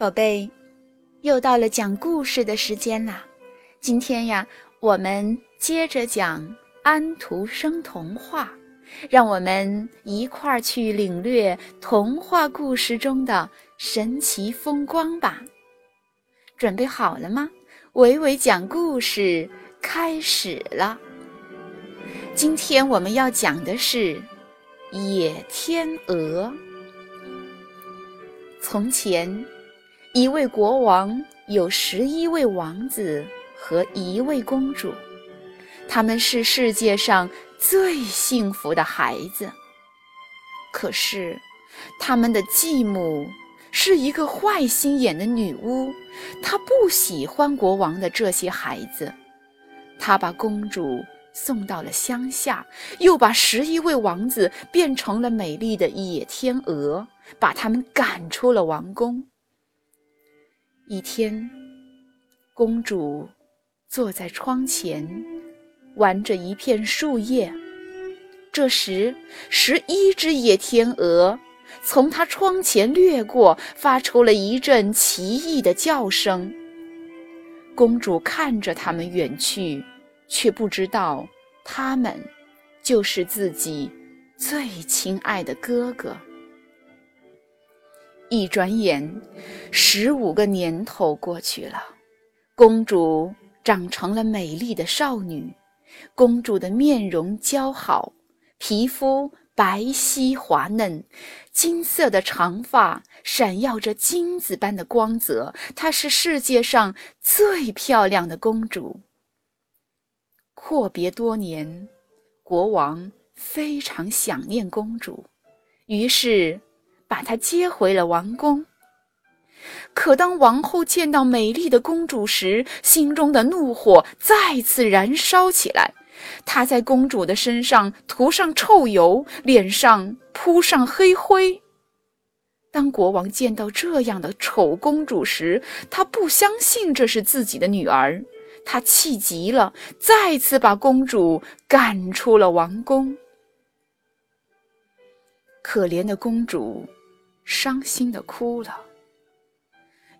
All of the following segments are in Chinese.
宝贝，又到了讲故事的时间啦！今天呀，我们接着讲安徒生童话，让我们一块儿去领略童话故事中的神奇风光吧。准备好了吗？伟伟讲故事开始了。今天我们要讲的是野天鹅。从前。一位国王有十一位王子和一位公主，他们是世界上最幸福的孩子。可是，他们的继母是一个坏心眼的女巫，她不喜欢国王的这些孩子，她把公主送到了乡下，又把十一位王子变成了美丽的野天鹅，把他们赶出了王宫。一天，公主坐在窗前，玩着一片树叶。这时，十一只野天鹅从她窗前掠过，发出了一阵奇异的叫声。公主看着它们远去，却不知道，它们就是自己最亲爱的哥哥。一转眼，十五个年头过去了，公主长成了美丽的少女。公主的面容姣好，皮肤白皙滑嫩，金色的长发闪耀着金子般的光泽。她是世界上最漂亮的公主。阔别多年，国王非常想念公主，于是。把她接回了王宫。可当王后见到美丽的公主时，心中的怒火再次燃烧起来。她在公主的身上涂上臭油，脸上铺上黑灰。当国王见到这样的丑公主时，他不相信这是自己的女儿。他气极了，再次把公主赶出了王宫。可怜的公主。伤心的哭了，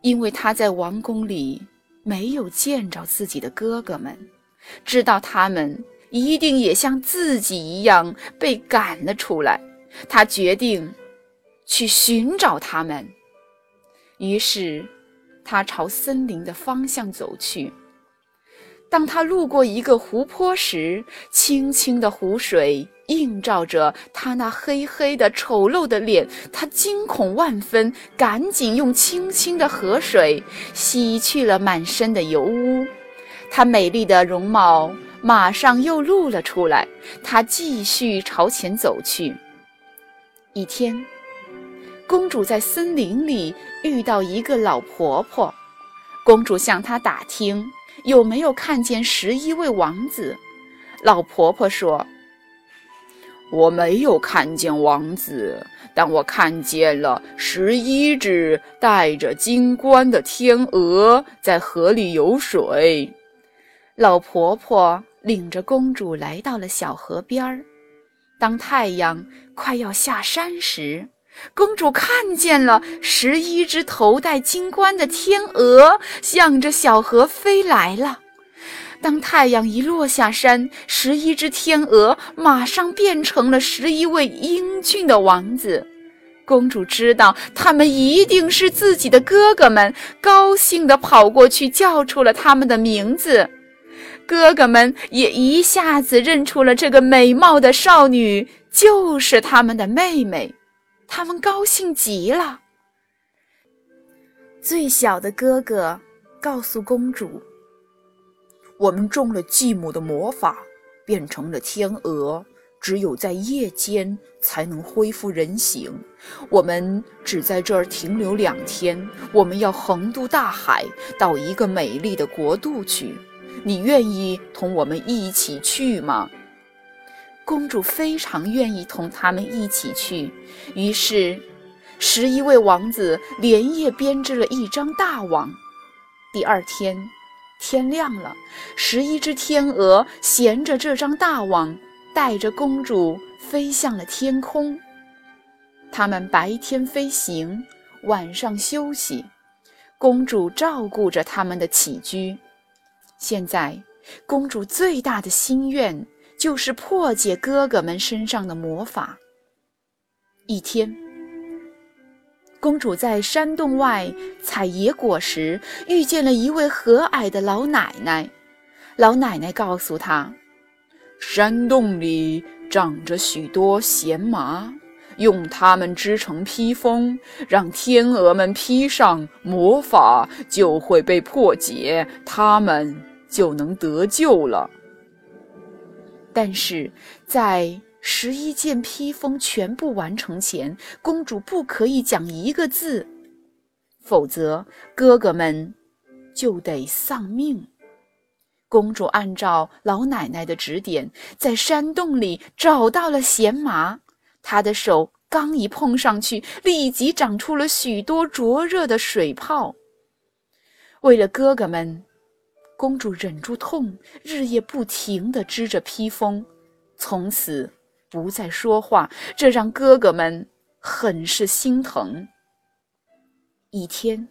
因为他在王宫里没有见着自己的哥哥们，知道他们一定也像自己一样被赶了出来。他决定去寻找他们，于是他朝森林的方向走去。当他路过一个湖泊时，清清的湖水。映照着他那黑黑的、丑陋的脸，他惊恐万分，赶紧用清清的河水洗去了满身的油污。她美丽的容貌马上又露了出来。她继续朝前走去。一天，公主在森林里遇到一个老婆婆，公主向她打听有没有看见十一位王子。老婆婆说。我没有看见王子，但我看见了十一只戴着金冠的天鹅在河里游水。老婆婆领着公主来到了小河边儿。当太阳快要下山时，公主看见了十一只头戴金冠的天鹅向着小河飞来了。当太阳一落下山，十一只天鹅马上变成了十一位英俊的王子。公主知道他们一定是自己的哥哥们，高兴地跑过去叫出了他们的名字。哥哥们也一下子认出了这个美貌的少女就是他们的妹妹，他们高兴极了。最小的哥哥告诉公主。我们中了继母的魔法，变成了天鹅，只有在夜间才能恢复人形。我们只在这儿停留两天，我们要横渡大海，到一个美丽的国度去。你愿意同我们一起去吗？公主非常愿意同他们一起去。于是，十一位王子连夜编织了一张大网。第二天。天亮了，十一只天鹅衔着这张大网，带着公主飞向了天空。他们白天飞行，晚上休息。公主照顾着他们的起居。现在，公主最大的心愿就是破解哥哥们身上的魔法。一天，公主在山洞外采野果时，遇见了一位和蔼的老奶奶。老奶奶告诉她，山洞里长着许多咸麻。用它们织成披风，让天鹅们披上，魔法就会被破解，它们就能得救了。但是在十一件披风全部完成前，公主不可以讲一个字，否则哥哥们就得丧命。公主按照老奶奶的指点，在山洞里找到了咸麻。她的手刚一碰上去，立即长出了许多灼热的水泡。为了哥哥们，公主忍住痛，日夜不停地织着披风，从此不再说话，这让哥哥们很是心疼。一天，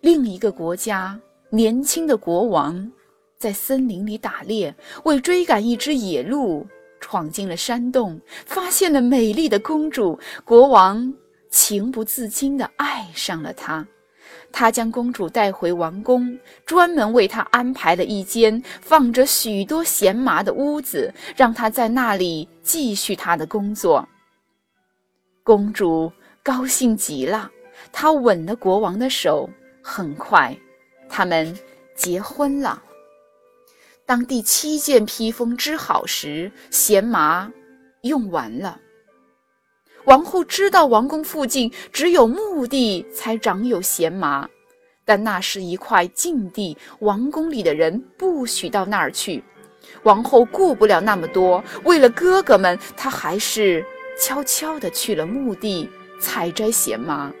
另一个国家年轻的国王在森林里打猎，为追赶一只野鹿。闯进了山洞，发现了美丽的公主。国王情不自禁地爱上了她。他将公主带回王宫，专门为她安排了一间放着许多咸麻的屋子，让她在那里继续她的工作。公主高兴极了，她吻了国王的手。很快，他们结婚了。当第七件披风织好时，咸麻用完了。王后知道王宫附近只有墓地才长有咸麻，但那是一块禁地，王宫里的人不许到那儿去。王后顾不了那么多，为了哥哥们，她还是悄悄地去了墓地采摘咸麻。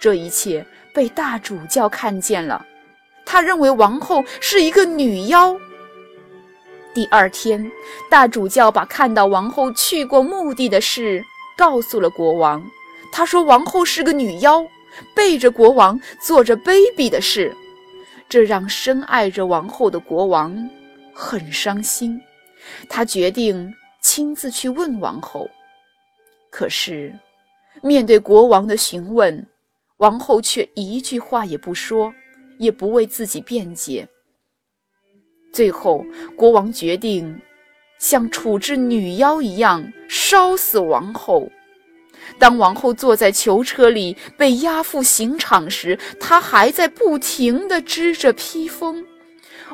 这一切被大主教看见了，他认为王后是一个女妖。第二天，大主教把看到王后去过墓地的事告诉了国王。他说：“王后是个女妖，背着国王做着卑鄙的事。”这让深爱着王后的国王很伤心。他决定亲自去问王后。可是，面对国王的询问，王后却一句话也不说，也不为自己辩解。最后，国王决定像处置女妖一样烧死王后。当王后坐在囚车里被押赴刑场时，她还在不停地织着披风。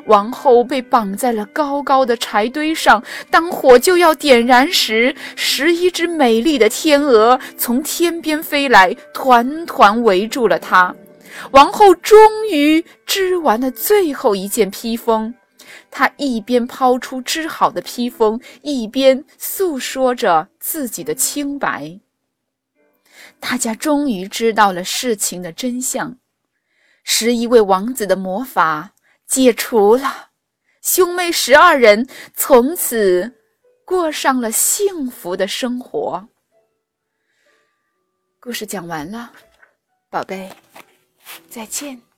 王后被绑在了高高的柴堆上，当火就要点燃时，十一只美丽的天鹅从天边飞来，团团围住了她。王后终于织完了最后一件披风。他一边抛出织好的披风，一边诉说着自己的清白。大家终于知道了事情的真相：十一位王子的魔法解除了，兄妹十二人从此过上了幸福的生活。故事讲完了，宝贝，再见。